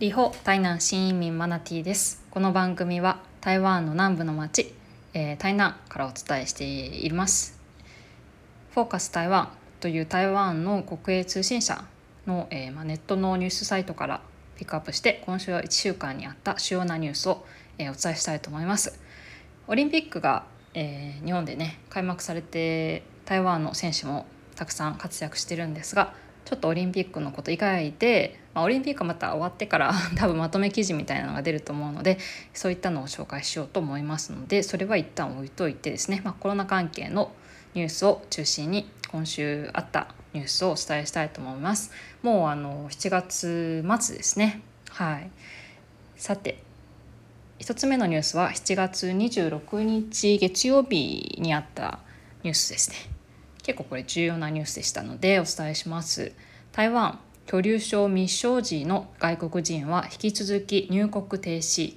リホ台南新移民マナティです。この番組は台湾の南部の町、えー、台南からお伝えしています。フォーカス台湾という台湾の国営通信社の、えー、まあ、ネットのニュースサイトからピックアップして今週は1週間にあった主要なニュースを、えー、お伝えしたいと思います。オリンピックが、え日本でね開幕されて台湾の選手もたくさん活躍してるんですがちょっとオリンピックのこと以外で、まあ、オリンピックまた終わってから 多分まとめ記事みたいなのが出ると思うのでそういったのを紹介しようと思いますのでそれは一旦置いといてですね、まあ、コロナ関係のニュースを中心に今週あったニュースをお伝えしたいと思います。もうあの7月末ですね。はい。さて、1つ目のニュースは7月26日月曜日にあったニュースですね。結構これ重要なニュースでしたのでお伝えします。台湾居留証未生児の外国人は引き続き入国停止。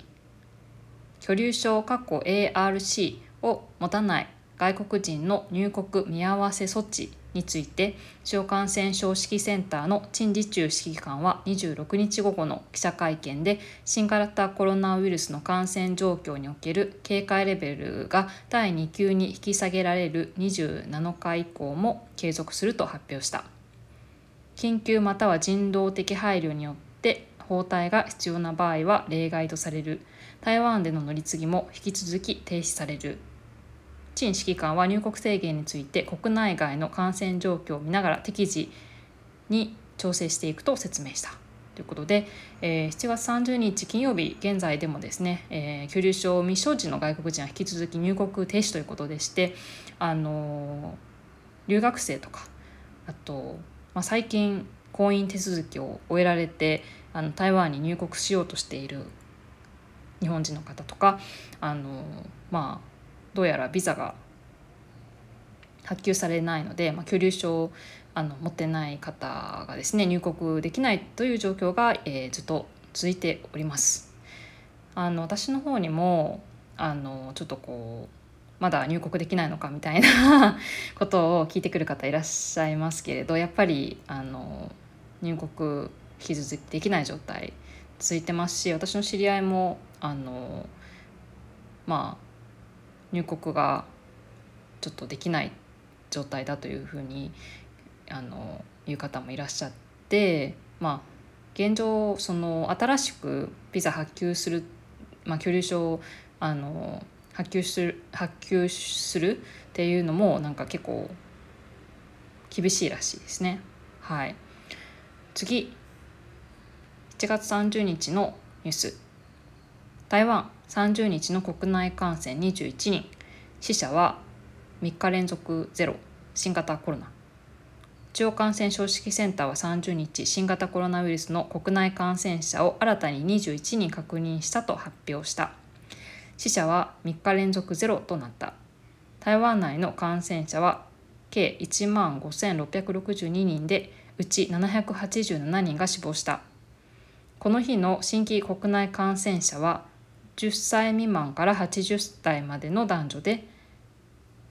居留証 ARC を持たない外国人の入国見合わせ措置について主要感染症指揮センターの陳時中指揮官は26日午後の記者会見で新型コロナウイルスの感染状況における警戒レベルが第2級に引き下げられる27日以降も継続すると発表した。緊急または人道的配慮によって包帯が必要な場合は例外とされる台湾での乗り継ぎも引き続き停止される陳指揮官は入国制限について国内外の感染状況を見ながら適時に調整していくと説明した。ということで、えー、7月30日金曜日現在でもですね、えー、居留証未承知の外国人は引き続き入国停止ということでして、あのー、留学生とかあと、まあ、最近婚姻手続きを終えられてあの台湾に入国しようとしている日本人の方とか、あのまあどうやらビザが発給されないので、まあ、居留証をあの持ってない方がですね入国できないという状況が、えー、ずっと続いております。あの私の方にもあのちょっとこうまだ入国できないのかみたいな ことを聞いてくる方いらっしゃいますけれどやっぱりあの入国引き続きできない状態続いてますし私の知り合いもあのまあ入国がちょっとできない状態だというふうにあのいう方もいらっしゃってまあ現状その新しくビザ発給する、まあ、居留証をあの発給する発給するっていうのもなんか結構厳しいらしいですね。はい、次。7月30日のニュース。台湾30日の国内感染21人。死者は3日連続ゼロ。新型コロナ。中央感染症指揮センターは30日新型コロナウイルスの国内感染者を新たに21人確認したと発表した。死者は3日連続ゼロとなった。台湾内の感染者は計1万5662人でうち787人が死亡した。この日の新規国内感染者は10歳未満から80代までの男女で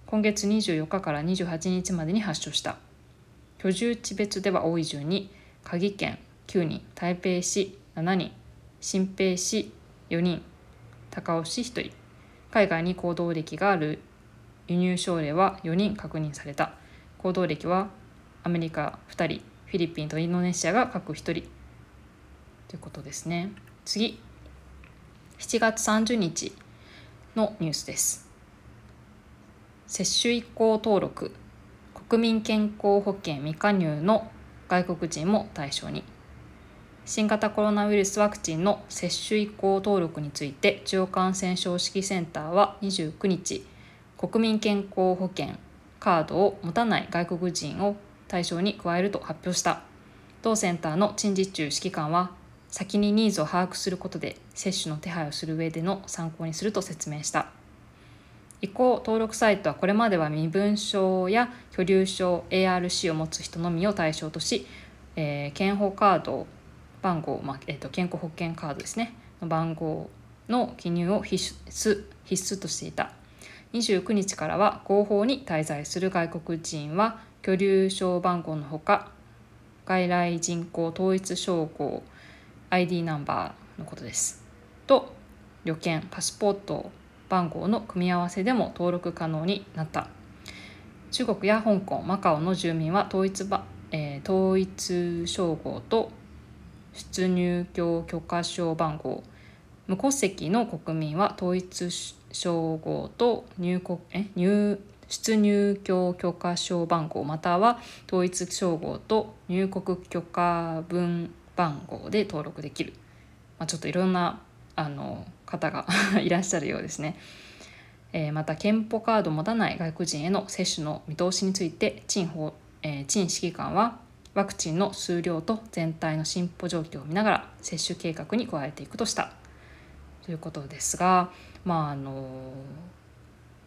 今月24日から28日までに発症した。居住地別では多い順に鍵県9人台北市7人新北市4人高雄市1人。海外に行動歴がある輸入症例は4人確認された。行動歴はアメリカ2人フィリピンとインドネシアが各1人。ということですね。次。7月30日のニュースです。接種移行登録。国民健康保険未加入の外国人も対象に。新型コロナウイルスワクチンの接種移行登録について中央感染症指揮センターは29日国民健康保険カードを持たない外国人を対象に加えると発表した。同センターの陳実中指揮官は先にニーズを把握することで接種の手配をする上での参考にすると説明した。移行登録サイトはこれまでは身分証や居留証 ARC を持つ人のみを対象とし、えー、健保カード番号、まあえーと、健康保険カードですね。の番号の記入を必須必須としていた。29日からは合法に滞在する外国人は居留証番号のほか外来人口統一照合 ID ナンバーのことです。と旅券パスポート番号の組み合わせでも登録可能になった。中国や香港マカオの住民は統一、えー、統一称号と出入境許可証番号無戸籍の国民は統一称号と入国え入出入境許可証番号または統一称号と入国許可分番号で登録できる、まあ、ちょっといろんなあの方が いらっしゃるようですね。えー、また健保カードを持たない外国人への接種の見通しについて陳法、えー、陳指揮官はワクチンの数量と全体の進歩状況を見ながら接種計画に加えていくとした。ということですが、まああの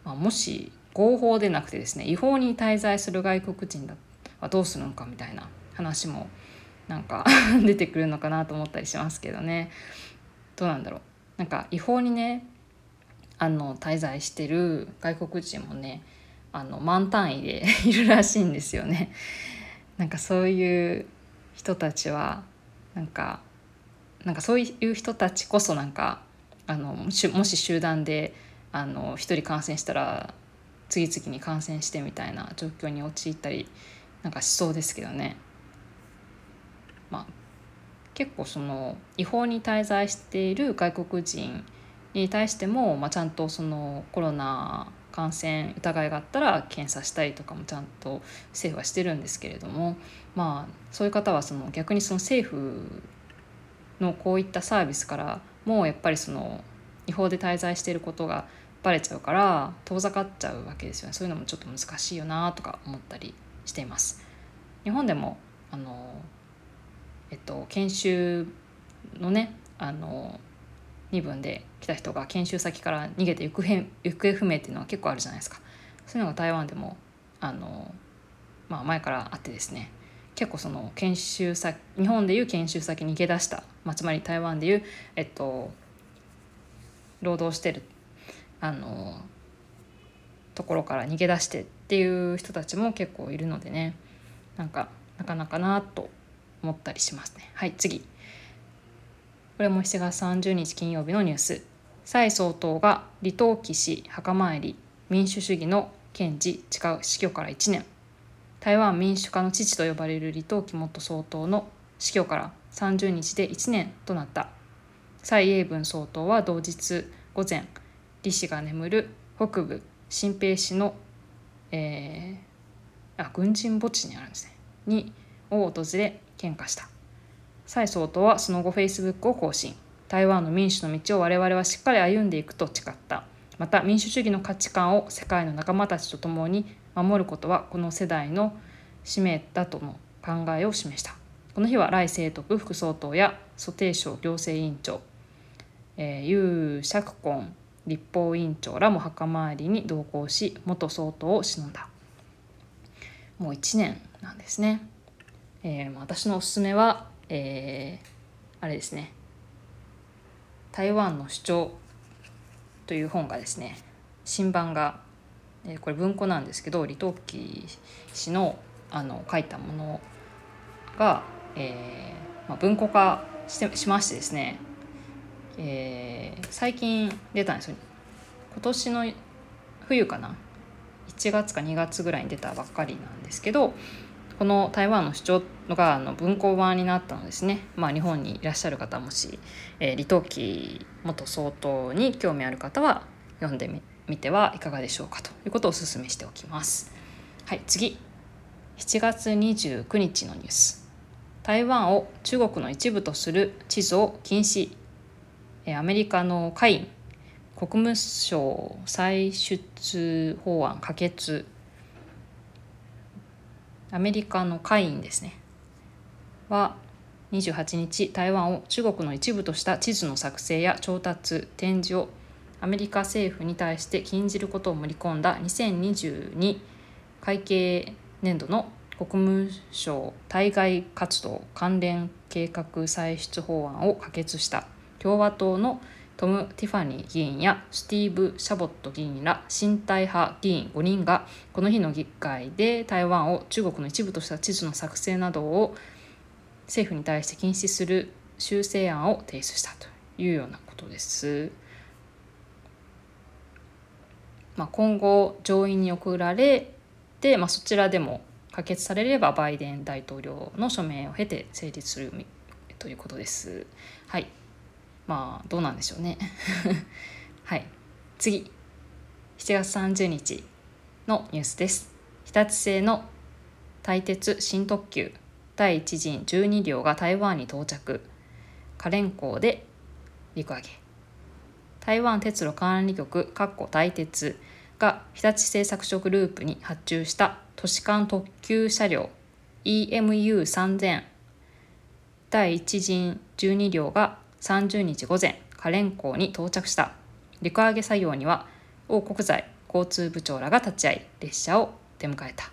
まあ、もし合法でなくてですね違法に滞在する外国人はどうするのかみたいな話もなんか 出てくるのかなと思ったりしますけどね。どうなんだろう。なんか違法にねあの滞在してる外国人もねあの満単位で いるらしいんですよね。なんかそういう人たちはなんかなんかそういう人たちこそなんかあのもし集団であの1人感染したら次々に感染してみたいな状況に陥ったりなんかしそうですけどね。まあ、結構その違法に滞在している外国人に対しても、まあ、ちゃんとそのコロナ感染疑いがあったら検査したりとかもちゃんと政府はしてるんですけれどもまあそういう方はその逆にその政府のこういったサービスからもうやっぱりその違法で滞在していることがバレちゃうから遠ざかっちゃうわけですよねそういうのもちょっと難しいよなとか思ったりしています。日本でもあのえっと研修のねあの身分で来た人が研修先から逃げて行方行方不明っていうのは結構あるじゃないですか。そういうのが台湾でもあの、まあ、前からあってですね。結構その研修先日本でいう研修先に逃げ出した、まあ、つまり台湾でいう、えっと、労働してるあのところから逃げ出してっていう人たちも結構いるのでね。なんかなかなかなと思ったりしますね。はい次。これも7月30日金曜日のニュース。蔡総統が李登輝氏墓参り民主主義の堅持誓う死去から1年。台湾民主化の父と呼ばれる李登輝元総統の死去から30日で1年となった。蔡英文総統は同日午前李氏が眠る北部新平市の、えー、あ軍人墓地にあるんですね。にを訪れ献花した。蔡総統はその後フェイスブックを更新。台湾の民主の道を我々はしっかり歩んでいくと誓った。また民主主義の価値観を世界の仲間たちと共に守ることはこの世代の使命だとの考えを示した。この日は来清徳副総統や蘇定省行政委員長、えー、ユウ・シャクコン立法委員長らも墓参りに同行し元総統を偲んだ。もう1年なんですね、えー、私のおすすめはえー、あれですね「台湾の主張」という本がですね新版が、えー、これ文庫なんですけど李登輝氏のあの書いたものが、えーまあ、文庫化してしましてですね、えー、最近出たんですよ。今年の冬かな？1月か2月ぐらいに出たばっかりなんですけどこの台湾の主張があの文庫版になったのですね、まあ、日本にいらっしゃる方もし、えー、李登輝元総統に興味ある方は読んでみてはいかがでしょうかということをお勧めしておきます。はい、次。7月29日のニュース。台湾を中国の一部とする地図を禁止。アメリカの下院国務省歳出法案可決。アメリカの下院ですね。は28日台湾を中国の一部とした地図の作成や調達展示をアメリカ政府に対して禁じることを盛り込んだ2022会計年度の国務省対外活動関連計画歳出法案を可決した共和党のトム・ティファニー議員やスティーブ・シャボット議員ら親台派議員5人がこの日の議会で台湾を中国の一部とした地図の作成などを政府に対して禁止する修正案を提出したというようなことです。まあ、今後上院に送られて、まあ、そちらでも可決されればバイデン大統領の署名を経て成立するということです。はいまあどうなんでしょうね。はい。次。7月30日のニュースです。日立製の対鉄新特急。第1陣12両が台湾に到着。可連港で陸揚げ。台湾鉄路管理局かっこ対鉄が日立製作所グループに発注した都市間特急車両 EMU3000 第1陣12両が30日午前可連港に到着した。陸揚げ作業には王国財交通部長らが立ち会い列車を出迎えた。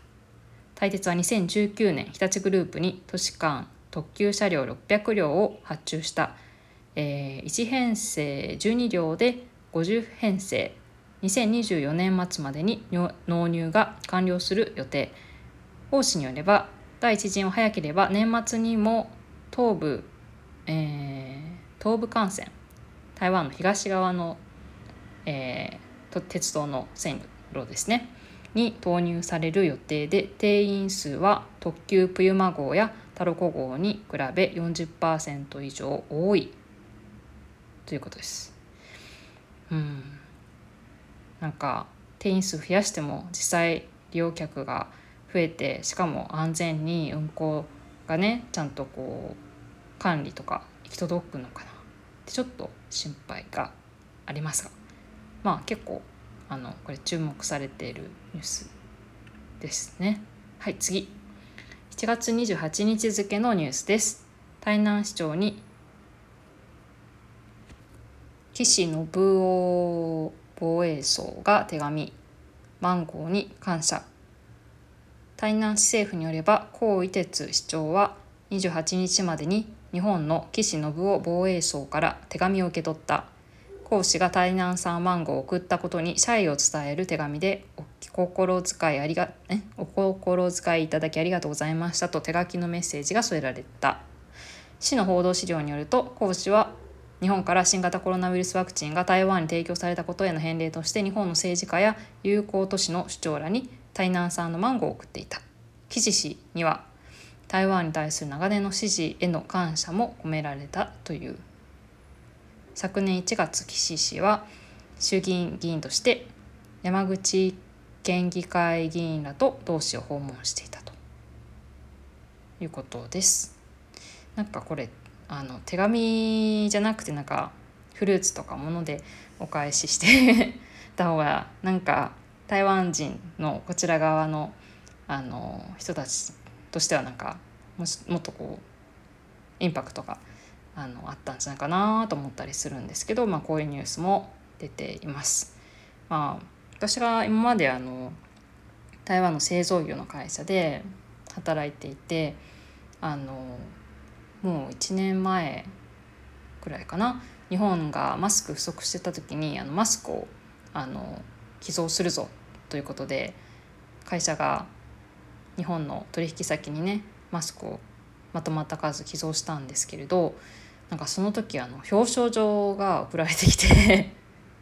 台鉄は2019年日立グループに都市間特急車両600両を発注した、えー、1編成12両で50編成。2024年末までに納入が完了する予定。王氏によれば第一陣は早ければ年末にも東部、えー、東部幹線台湾の東側の、えー、鉄道の線路ですね。に投入される予定で定員数は特急プユマ号やタロコ号に比べ40%以上多い。ということです。うん。なんか定員数増やしても実際利用客が増えてしかも安全に運行がねちゃんとこう管理とか行き届くのかな？ってちょっと心配がありますがまあ結構あのこれ注目されているニュースですね。はい次7月28日付のニュースです。台南市長に岸信夫防衛省が手紙マンゴーに感謝台南市政府によれば高伊哲市長は28日までに日本の岸信夫防衛省から手紙を受け取った。講師が台南産マンゴーを送ったことに謝意を伝える手紙でお心遣いありがえ？お心遣いいただきありがとうございましたと手書きのメッセージが添えられた。市の報道資料によると講師は日本から新型コロナウイルスワクチンが台湾に提供されたことへの返礼として日本の政治家や友好都市の首長らに台南産のマンゴーを送っていた。岸氏には台湾に対する長年の支持への感謝も込められたという昨年1月岸氏は衆議院議員として山口県議会議員らと同志を訪問していたということです。なんかこれあの手紙じゃなくてなんかフルーツとかものでお返ししてた方がなんか台湾人のこちら側のあの人たちとしてはなんかももっとこうインパクトがあのあったんじゃないかなと思ったりするんですけど、まあ、こういうニュースも出ています。まあ、私が今まであの台湾の製造業の会社で働いていてあのもう1年前くらいかな日本がマスク不足してた時にあのマスクをあの寄贈するぞということで会社が日本の取引先にねマスクをまとまった数寄贈したんですけれどなんかその時あの表彰状が送られてきて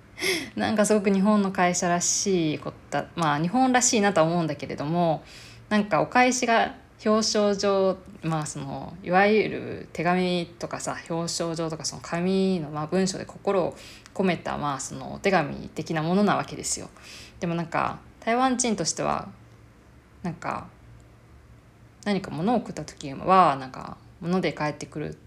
なんかすごく日本の会社らしいことまあ日本らしいなとは思うんだけれどもなんかお返しが表彰状まあそのいわゆる手紙とかさ表彰状とかその紙のまあ文章で心を込めたまあそのお手紙的なものなわけですよ。でもなんか台湾人としてはなんか何か物を送った時はなんか物で返ってくる、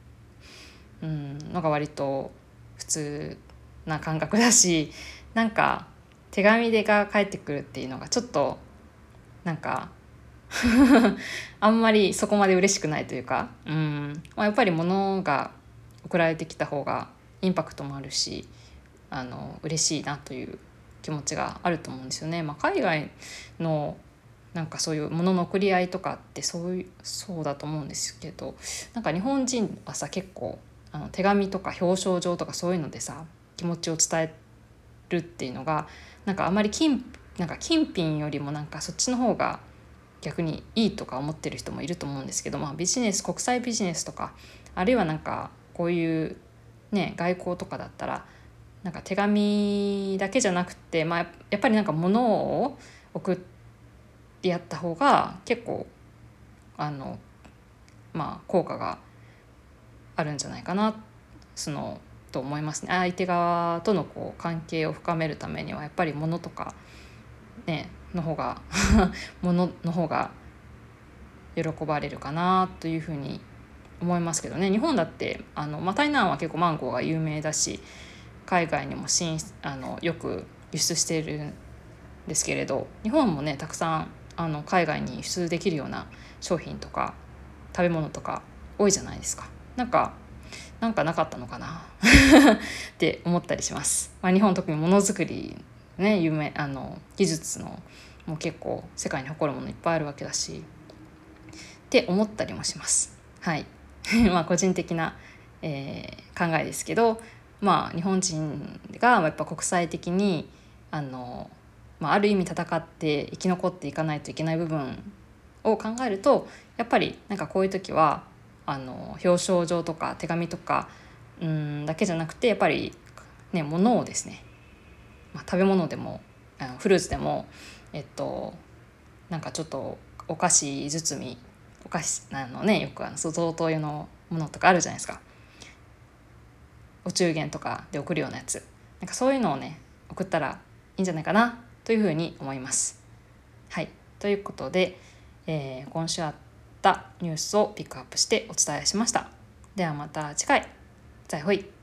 うん、のが割と普通な感覚だしなんか手紙でが返ってくるっていうのがちょっとなんか あんまりそこまで嬉しくないというか、うんまあ、やっぱり物が送られてきた方がインパクトもあるしあの嬉しいなという気持ちがあると思うんですよね。まあ、海外のなんかそういうものの送り合いとかってそういうそうだと思うんですけどなんか日本人はさ結構あの手紙とか表彰状とかそういうのでさ気持ちを伝えるっていうのがなんかあまり金なんか金品よりもなんかそっちの方が逆にいいとか思ってる人もいると思うんですけど、まあ、ビジネス国際ビジネスとかあるいはなんかこういうね外交とかだったらなんか手紙だけじゃなくて、まあ、やっぱりなんか物を送ってやった方が結構あのまあ効果があるんじゃないかなそのと思いますね。相手側とのこう関係を深めるためにはやっぱり物とかねの方が 物の方が喜ばれるかなというふうに思いますけどね。日本だってあの、まあ、台南は結構マンゴーが有名だし海外にも進あのよく輸出しているんですけれど日本もねたくさんあの海外に輸出できるような商品とか食べ物とか多いじゃないですか。なんかなんかなかったのかな？って思ったりします。まあ、日本特にものづくりね有名あの技術のもう結構世界に誇るものいっぱいあるわけだしって思ったりもします。はい まあ個人的な、えー、考えですけどまあ日本人がやっぱ国際的にあの、まあ、ある意味戦って生き残っていかないといけない部分を考えるとやっぱりなんかこういう時はあの表彰状とか手紙とかうんだけじゃなくてやっぱりね物をですね、まあ、食べ物でもフルーツでもえっとなんかちょっとお菓子包みお菓子なのねよくあの贈答用のものとかあるじゃないですか。お中元とかで送るようなやつ。なんかそういうのをね送ったらいいんじゃないかなというふうに思います。はいということで、えー、今週あったニュースをピックアップしてお伝えしました。ではまた次回再会